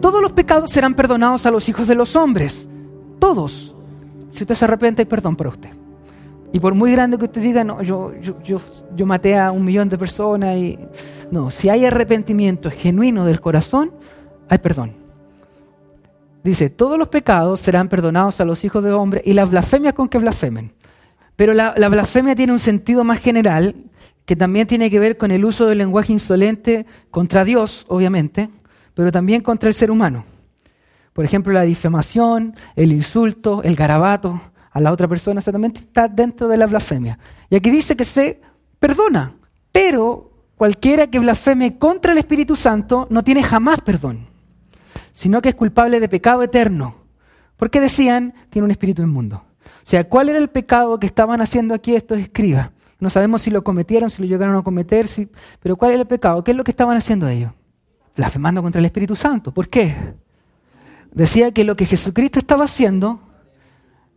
todos los pecados serán perdonados a los hijos de los hombres. Todos. Si usted se arrepiente, hay perdón para usted. Y por muy grande que usted diga, no, yo, yo, yo, maté a un millón de personas y... No, si hay arrepentimiento genuino del corazón, hay perdón. Dice, todos los pecados serán perdonados a los hijos de hombre y las blasfemias con que blasfemen. Pero la, la, blasfemia tiene un sentido más general que también tiene que ver con el uso del lenguaje insolente contra Dios, obviamente, pero también contra el ser humano. Por ejemplo, la difamación, el insulto, el garabato, a la otra persona, exactamente está dentro de la blasfemia. Y aquí dice que se perdona, pero cualquiera que blasfeme contra el Espíritu Santo no tiene jamás perdón, sino que es culpable de pecado eterno. Porque decían, tiene un espíritu inmundo. O sea, ¿cuál era el pecado que estaban haciendo aquí estos escribas? No sabemos si lo cometieron, si lo llegaron a cometer, si... pero ¿cuál era el pecado? ¿Qué es lo que estaban haciendo ellos? Blasfemando contra el Espíritu Santo. ¿Por qué? Decía que lo que Jesucristo estaba haciendo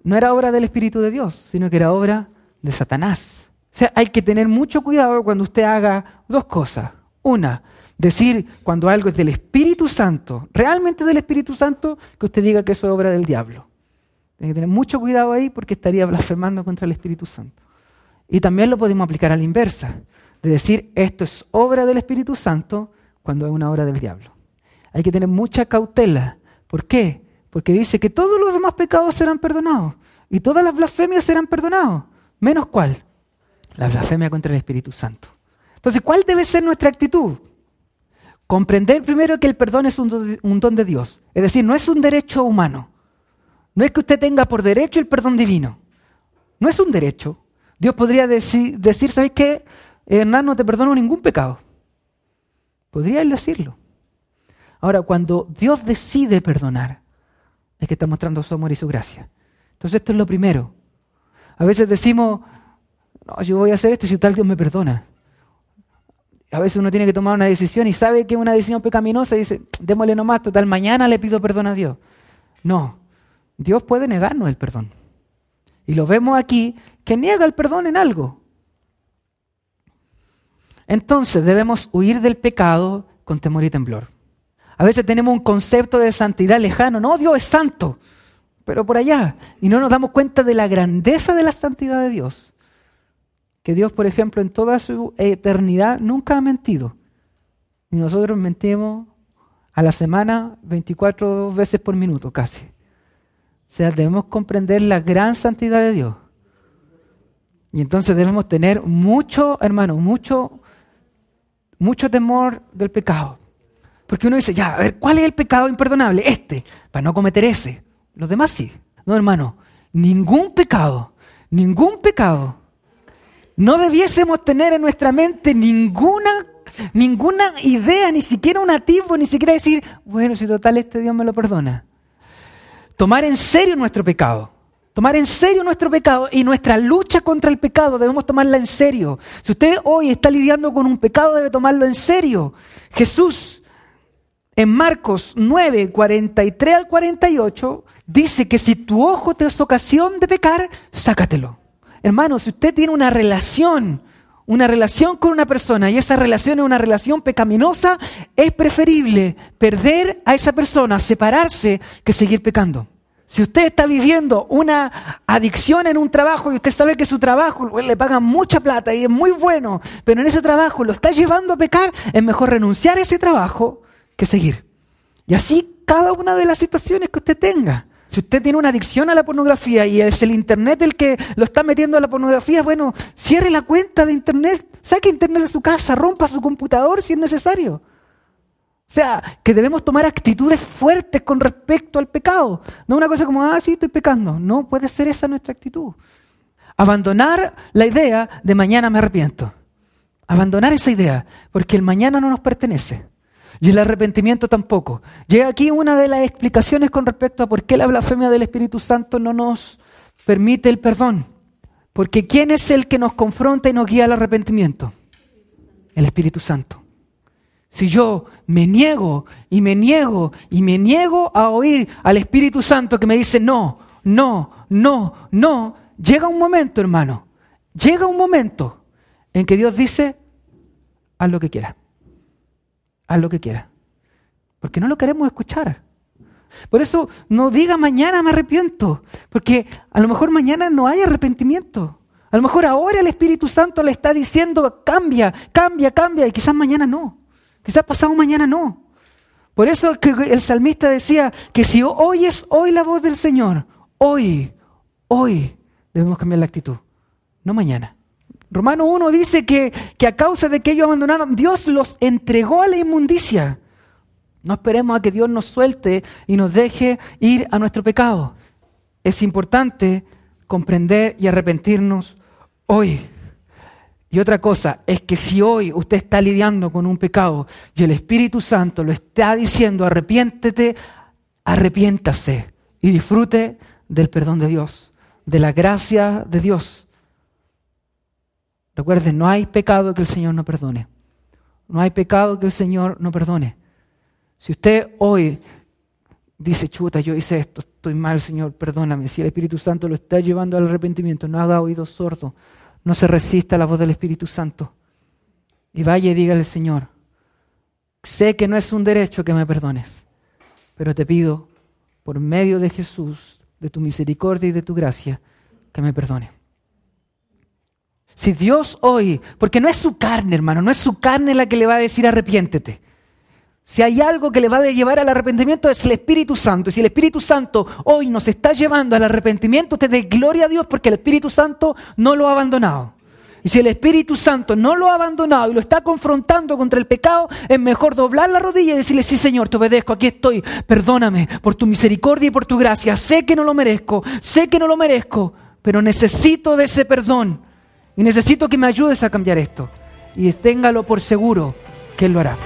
no era obra del Espíritu de Dios, sino que era obra de Satanás. O sea, hay que tener mucho cuidado cuando usted haga dos cosas. Una, decir cuando algo es del Espíritu Santo, realmente del Espíritu Santo, que usted diga que eso es obra del diablo. Tiene que tener mucho cuidado ahí porque estaría blasfemando contra el Espíritu Santo. Y también lo podemos aplicar a la inversa, de decir esto es obra del Espíritu Santo cuando es una obra del diablo. Hay que tener mucha cautela. ¿Por qué? Porque dice que todos los demás pecados serán perdonados y todas las blasfemias serán perdonados. ¿Menos cuál? La blasfemia contra el Espíritu Santo. Entonces, ¿cuál debe ser nuestra actitud? Comprender primero que el perdón es un don de Dios. Es decir, no es un derecho humano. No es que usted tenga por derecho el perdón divino. No es un derecho. Dios podría decir, decir ¿sabes qué? Hernán, no te perdono ningún pecado. Podría él decirlo. Ahora, cuando Dios decide perdonar, es que está mostrando su amor y su gracia. Entonces esto es lo primero. A veces decimos, no, yo voy a hacer esto si tal Dios me perdona. A veces uno tiene que tomar una decisión y sabe que es una decisión pecaminosa y dice, démosle nomás, total, mañana le pido perdón a Dios. No, Dios puede negarnos el perdón. Y lo vemos aquí, que niega el perdón en algo. Entonces debemos huir del pecado con temor y temblor. A veces tenemos un concepto de santidad lejano. No, Dios es santo, pero por allá. Y no nos damos cuenta de la grandeza de la santidad de Dios. Que Dios, por ejemplo, en toda su eternidad nunca ha mentido. Y nosotros mentimos a la semana 24 veces por minuto casi. O sea, debemos comprender la gran santidad de Dios. Y entonces debemos tener mucho, hermano, mucho, mucho temor del pecado. Porque uno dice, ya, a ver, ¿cuál es el pecado imperdonable? Este, para no cometer ese. Los demás sí. No, hermano, ningún pecado, ningún pecado. No debiésemos tener en nuestra mente ninguna, ninguna idea, ni siquiera un atisbo, ni siquiera decir, bueno, si total este Dios me lo perdona. Tomar en serio nuestro pecado. Tomar en serio nuestro pecado y nuestra lucha contra el pecado debemos tomarla en serio. Si usted hoy está lidiando con un pecado, debe tomarlo en serio. Jesús en Marcos 9, 43 al 48, dice que si tu ojo te es ocasión de pecar, sácatelo. Hermano, si usted tiene una relación, una relación con una persona y esa relación es una relación pecaminosa, es preferible perder a esa persona, separarse, que seguir pecando. Si usted está viviendo una adicción en un trabajo y usted sabe que su trabajo le pagan mucha plata y es muy bueno, pero en ese trabajo lo está llevando a pecar, es mejor renunciar a ese trabajo que seguir. Y así cada una de las situaciones que usted tenga. Si usted tiene una adicción a la pornografía y es el Internet el que lo está metiendo a la pornografía, bueno, cierre la cuenta de Internet, saque Internet de su casa, rompa su computador si es necesario. O sea, que debemos tomar actitudes fuertes con respecto al pecado. No una cosa como, ah, sí, estoy pecando. No puede ser esa nuestra actitud. Abandonar la idea de mañana me arrepiento. Abandonar esa idea, porque el mañana no nos pertenece. Y el arrepentimiento tampoco. Llega aquí una de las explicaciones con respecto a por qué la blasfemia del Espíritu Santo no nos permite el perdón. Porque ¿quién es el que nos confronta y nos guía al arrepentimiento? El Espíritu Santo. Si yo me niego y me niego y me niego a oír al Espíritu Santo que me dice no, no, no, no, llega un momento, hermano, llega un momento en que Dios dice, haz lo que quieras haz lo que quieras. porque no lo queremos escuchar. Por eso no diga mañana me arrepiento, porque a lo mejor mañana no hay arrepentimiento. A lo mejor ahora el Espíritu Santo le está diciendo cambia, cambia, cambia, y quizás mañana no. Quizás pasado mañana no. Por eso que el salmista decía que si oyes hoy la voz del Señor, hoy, hoy debemos cambiar la actitud, no mañana. Romano 1 dice que, que a causa de que ellos abandonaron, Dios los entregó a la inmundicia. No esperemos a que Dios nos suelte y nos deje ir a nuestro pecado. Es importante comprender y arrepentirnos hoy. Y otra cosa es que si hoy usted está lidiando con un pecado y el Espíritu Santo lo está diciendo, arrepiéntete, arrepiéntase y disfrute del perdón de Dios, de la gracia de Dios. Recuerden, no hay pecado que el Señor no perdone. No hay pecado que el Señor no perdone. Si usted hoy dice, chuta, yo hice esto, estoy mal, Señor, perdóname. Si el Espíritu Santo lo está llevando al arrepentimiento, no haga oídos sordos, no se resista a la voz del Espíritu Santo. Y vaya y dígale, Señor, sé que no es un derecho que me perdones, pero te pido, por medio de Jesús, de tu misericordia y de tu gracia, que me perdone. Si Dios hoy, porque no es su carne, hermano, no es su carne la que le va a decir arrepiéntete. Si hay algo que le va a llevar al arrepentimiento es el Espíritu Santo. Y si el Espíritu Santo hoy nos está llevando al arrepentimiento, usted dé gloria a Dios porque el Espíritu Santo no lo ha abandonado. Y si el Espíritu Santo no lo ha abandonado y lo está confrontando contra el pecado, es mejor doblar la rodilla y decirle, sí Señor, te obedezco, aquí estoy, perdóname por tu misericordia y por tu gracia. Sé que no lo merezco, sé que no lo merezco, pero necesito de ese perdón y necesito que me ayudes a cambiar esto. Y téngalo por seguro que Él lo hará.